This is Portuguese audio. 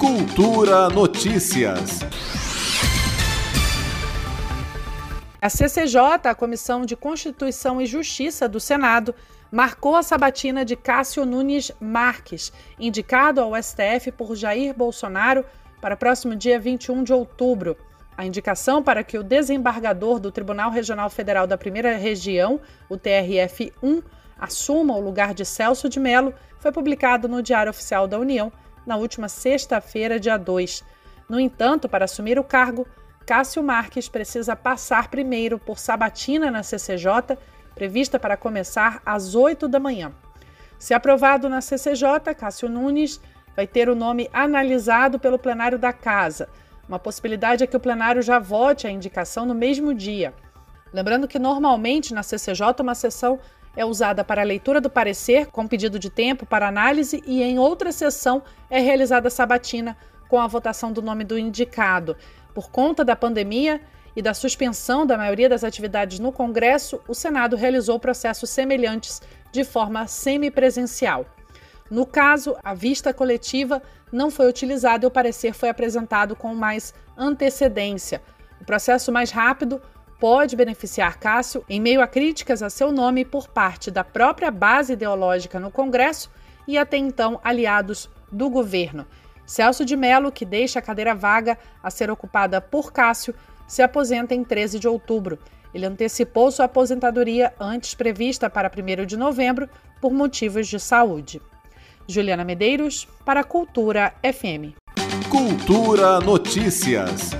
Cultura Notícias. A CCJ, a Comissão de Constituição e Justiça do Senado, marcou a sabatina de Cássio Nunes Marques, indicado ao STF por Jair Bolsonaro para próximo dia 21 de outubro. A indicação para que o desembargador do Tribunal Regional Federal da Primeira Região, o TRF-1, assuma o lugar de Celso de Mello foi publicado no Diário Oficial da União na última sexta-feira, dia 2. No entanto, para assumir o cargo, Cássio Marques precisa passar primeiro por sabatina na CCJ, prevista para começar às 8 da manhã. Se aprovado na CCJ, Cássio Nunes vai ter o nome analisado pelo plenário da Casa. Uma possibilidade é que o plenário já vote a indicação no mesmo dia. Lembrando que normalmente na CCJ uma sessão é usada para a leitura do parecer, com pedido de tempo para análise, e em outra sessão é realizada a sabatina com a votação do nome do indicado. Por conta da pandemia e da suspensão da maioria das atividades no Congresso, o Senado realizou processos semelhantes de forma semipresencial. No caso, a vista coletiva não foi utilizada e o parecer foi apresentado com mais antecedência. O processo mais rápido pode beneficiar Cássio em meio a críticas a seu nome por parte da própria base ideológica no Congresso e até então aliados do governo. Celso de Mello, que deixa a cadeira vaga a ser ocupada por Cássio, se aposenta em 13 de outubro. Ele antecipou sua aposentadoria antes prevista para 1 de novembro por motivos de saúde. Juliana Medeiros, para Cultura FM. Cultura Notícias.